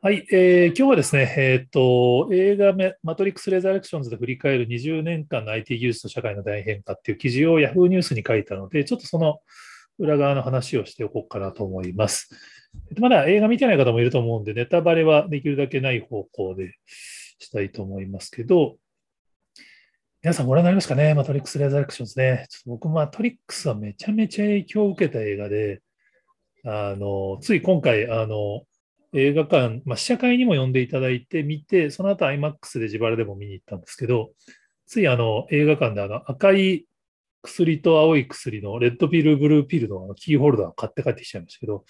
はい、えー、今日はですね、えーと、映画マトリックス・レザレクションズで振り返る20年間の IT 技術と社会の大変化っていう記事を Yahoo ニュースに書いたので、ちょっとその裏側の話をしておこうかなと思います。まだ映画見てない方もいると思うんで、ネタバレはできるだけない方向でしたいと思いますけど、皆さんご覧になりますかね、マトリックス・レザレクションズね。ちょっと僕、マトリックスはめちゃめちゃ影響を受けた映画で、あのつい今回、あの映画館、まあ、試写会にも呼んでいただいて見て、その後 IMAX で自腹でも見に行ったんですけど、ついあの映画館であの赤い薬と青い薬のレッドピル、ブルーピルのキーホルダーを買って帰ってきちゃいましたけど、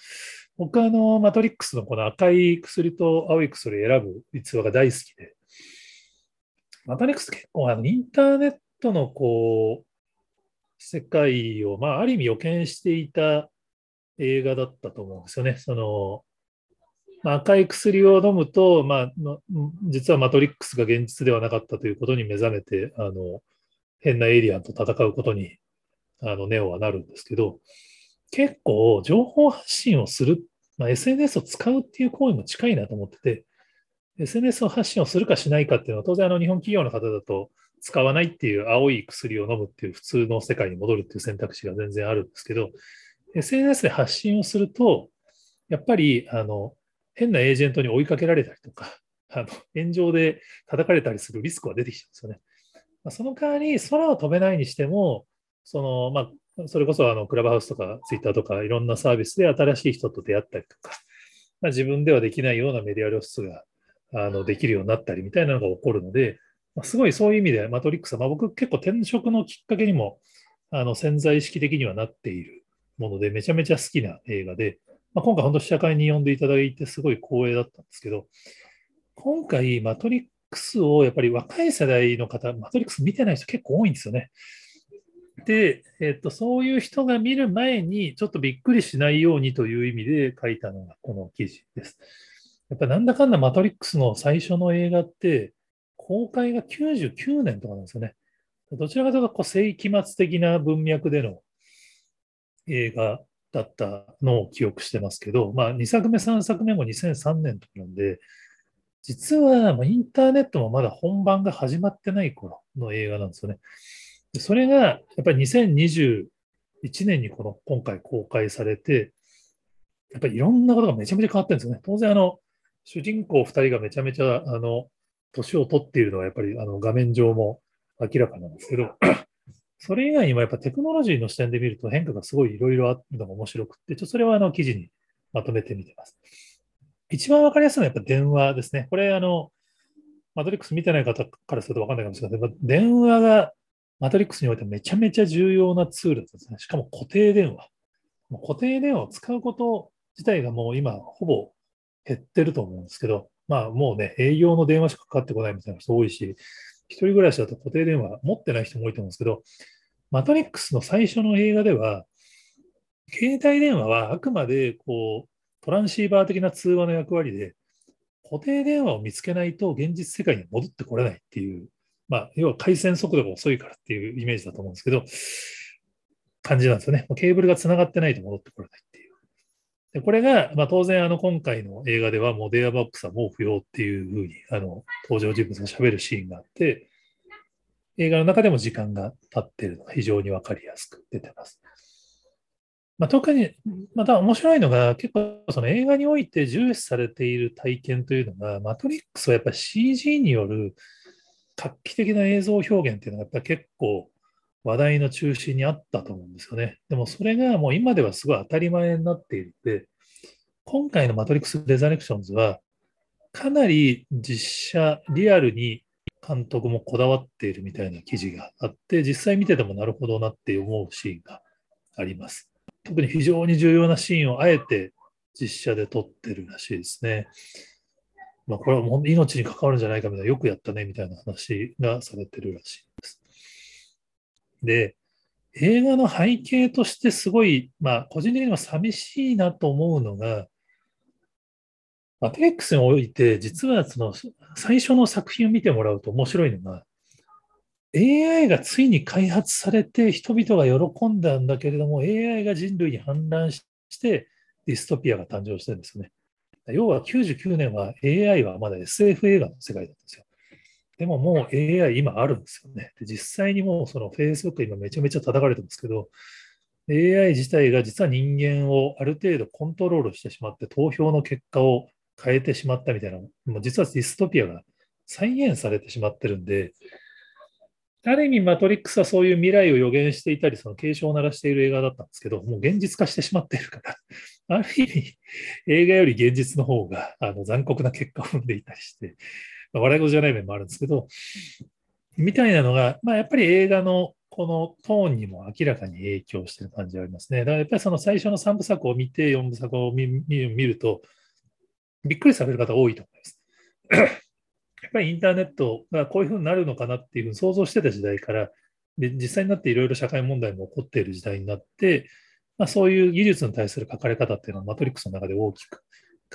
僕はあのマトリックスのこの赤い薬と青い薬を選ぶ逸話が大好きで、マトリックス結構あのインターネットのこう、世界を、まあ、ある意味予見していた映画だったと思うんですよね。そのまあ、赤い薬を飲むと、まあ、実はマトリックスが現実ではなかったということに目覚めて、あの変なエイリアンと戦うことにあのネオはなるんですけど、結構情報発信をする、まあ、SNS を使うっていう行為も近いなと思ってて、SNS を発信をするかしないかっていうのは、当然あの日本企業の方だと使わないっていう青い薬を飲むっていう普通の世界に戻るっていう選択肢が全然あるんですけど、SNS で発信をすると、やっぱりあの変なエージェントに追いかけられたりとか、あの炎上で叩かれたりするリスクは出てきちゃうんですよね。まあ、その代わり、空を飛べないにしても、そのまあ、それこそあのクラブハウスとかツイッターとかいろんなサービスで新しい人と出会ったりとか、まあ、自分ではできないようなメディア露出があのできるようになったりみたいなのが起こるので、ま、すごいそういう意味でマトリックスは、まあ、僕結構転職のきっかけにもあの潜在意識的にはなっているもので、めちゃめちゃ好きな映画で、まあ、今回本当試写会に呼んでいただいてすごい光栄だったんですけど、今回マトリックスをやっぱり若い世代の方、マトリックス見てない人結構多いんですよね。で、えっと、そういう人が見る前にちょっとびっくりしないようにという意味で書いたのがこの記事です。やっぱなんだかんだマトリックスの最初の映画って公開が99年とかなんですよね。どちらかというとこう世紀末的な文脈での映画だったのを記憶してますけど、まあ、2作目、3作目も2003年とかなんで、実はインターネットもまだ本番が始まってない頃の映画なんですよね。それがやっぱり2021年にこの今回公開されて、やっぱりいろんなことがめちゃめちゃ変わってるんですよね。当然あの、主人公2人がめちゃめちゃあの年を取っているのはやっぱりあの画面上も明らかなんですけど、それ以外にもやっぱテクノロジーの視点で見ると変化がすごいいろいろあるのが面白くって、ちょっとそれはあの記事にまとめてみてます。一番わかりやすいのはやっぱ電話ですね。これあの、マトリックス見てない方からするとわかんないかもしれないけど、電話がマトリックスにおいてめちゃめちゃ重要なツールですね。しかも固定電話。固定電話を使うこと自体がもう今ほぼ減ってると思うんですけど、まあもうね、営業の電話しかかかってこないみたいな人多いし、一人暮らしだと固定電話持ってない人も多いと思うんですけど、マトリックスの最初の映画では、携帯電話はあくまでこうトランシーバー的な通話の役割で、固定電話を見つけないと現実世界に戻ってこれないっていう、まあ、要は回線速度が遅いからっていうイメージだと思うんですけど、感じなんですよね。ケーブルが繋がってないと戻ってこれない。でこれが、まあ、当然あの今回の映画ではもうデアバックスはもう不要っていうふうにあの登場人物が喋るシーンがあって、映画の中でも時間が経ってるのが非常にわかりやすく出てます。まあ、特に、また面白いのが、結構その映画において重視されている体験というのが、マトリックスはやっぱり CG による画期的な映像表現っていうのがやっぱり結構話題の中心にあったと思うんですよね。でもそれがもう今ではすごい当たり前になっているので、今回のマトリックス・レザレクションズは、かなり実写、リアルに監督もこだわっているみたいな記事があって、実際見ててもなるほどなって思うシーンがあります。特に非常に重要なシーンをあえて実写で撮ってるらしいですね。まあ、これはもう命に関わるんじゃないかみたいな、よくやったねみたいな話がされてるらしいで。映画の背景としてすごい、まあ、個人的には寂しいなと思うのが、アペックスにおいて、実はその最初の作品を見てもらうと面白いのが、AI がついに開発されて人々が喜んだんだけれども、AI が人類に反乱してディストピアが誕生してるんですよね。要は99年は AI はまだ SF 映画の世界だったんですよ。でももう AI 今あるんですよね。で実際にもうその Facebook 今めちゃめちゃ叩かれてますけど、AI 自体が実は人間をある程度コントロールしてしまって投票の結果を変えてしまったみたいな、もう実はディストピアが再現されてしまってるんで、ある意味、マトリックスはそういう未来を予言していたり、その警鐘を鳴らしている映画だったんですけど、もう現実化してしまっているから、ある意味、映画より現実の方があの残酷な結果を生んでいたりして、笑い事じゃない面もあるんですけど、みたいなのが、まあ、やっぱり映画のこのトーンにも明らかに影響してる感じがありますね。だからやっぱりその最初の3部作を見て、4部作を見ると、びっくりされる方多いと思います。やっぱりインターネットがこういうふうになるのかなっていうふうに想像してた時代から、実際になっていろいろ社会問題も起こっている時代になって、まあ、そういう技術に対する書かれ方っていうのはマトリックスの中で大きく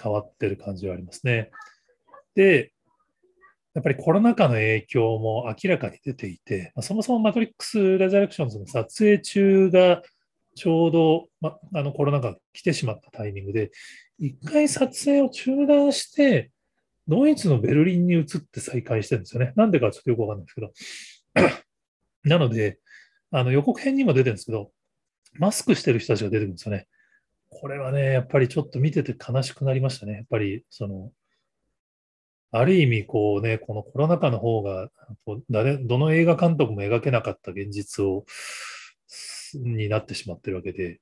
変わってる感じはありますね。で、やっぱりコロナ禍の影響も明らかに出ていて、ま、そもそもマトリックス・レザレクションズの撮影中がちょうど、ま、あのコロナ禍が来てしまったタイミングで、一回撮影を中断して、ドイツのベルリンに移って再開してるんですよね。なんでかちょっとよくわかんないですけど。なので、あの予告編にも出てるんですけど、マスクしてる人たちが出てくるんですよね。これはね、やっぱりちょっと見てて悲しくなりましたね。やっぱり、その、ある意味、こうね、このコロナ禍の方が、誰、どの映画監督も描けなかった現実を、になってしまってるわけで、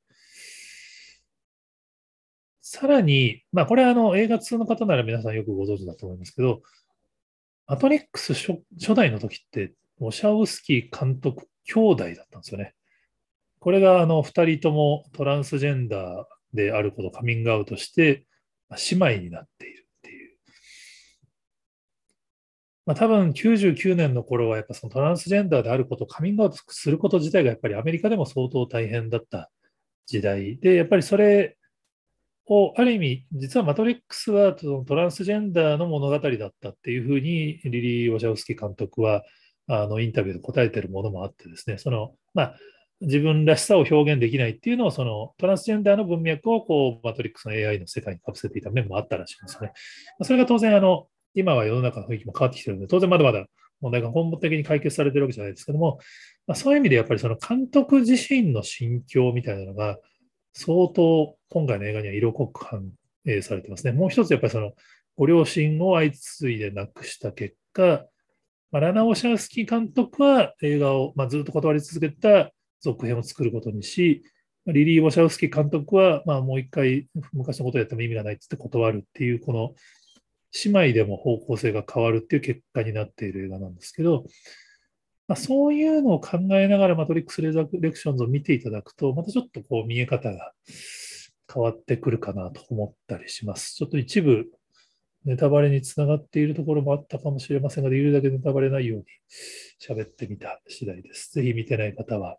さらに、まあ、これはあの映画通の方なら皆さんよくご存知だと思いますけど、マトリックス初代の時って、オシャウスキー監督兄弟だったんですよね。これがあの2人ともトランスジェンダーであることカミングアウトして、姉妹になっているっていう。まあ、多分99年の頃はやっぱそのトランスジェンダーであることカミングアウトすること自体がやっぱりアメリカでも相当大変だった時代で、やっぱりそれを、ある意味、実はマトリックスはトランスジェンダーの物語だったっていうふうに、リリー・ウォシャウスキー監督は、あの、インタビューで答えてるものもあってですね、その、まあ、自分らしさを表現できないっていうのを、そのトランスジェンダーの文脈を、こう、マトリックスの AI の世界にかぶせていた面もあったらしいんですね。それが当然、あの、今は世の中の雰囲気も変わってきてるので、当然まだまだ問題が根本的に解決されてるわけじゃないですけども、まあ、そういう意味でやっぱりその監督自身の心境みたいなのが、相当今回の映画には色濃く反映されてますね。もう一つやっぱりそのご両親を相次いで亡くした結果、まあ、ラナ・オシャウスキー監督は映画を、まあ、ずっと断り続けた続編を作ることにし、リリー・ウォシャウスキー監督は、まあ、もう一回昔のことをやっても意味がないってって断るっていう、この姉妹でも方向性が変わるっていう結果になっている映画なんですけど、まあ、そういうのを考えながらマトリックス・レザレクションズを見ていただくと、またちょっとこう見え方が変わってくるかなと思ったりします。ちょっと一部ネタバレにつながっているところもあったかもしれませんが、できるだけネタバレないように喋ってみた次第です。ぜひ見てない方は。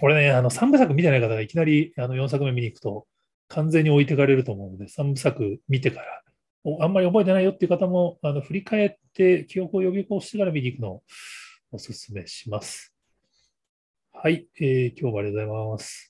これね、あの3部作見てない方がいきなりあの4作目見に行くと完全に置いてかれると思うので、3部作見てからあんまり覚えてないよっていう方も、あの振り返って記憶を呼び起こしてから見に行くのをお勧めします。はい、えー、今日はありがとうございます。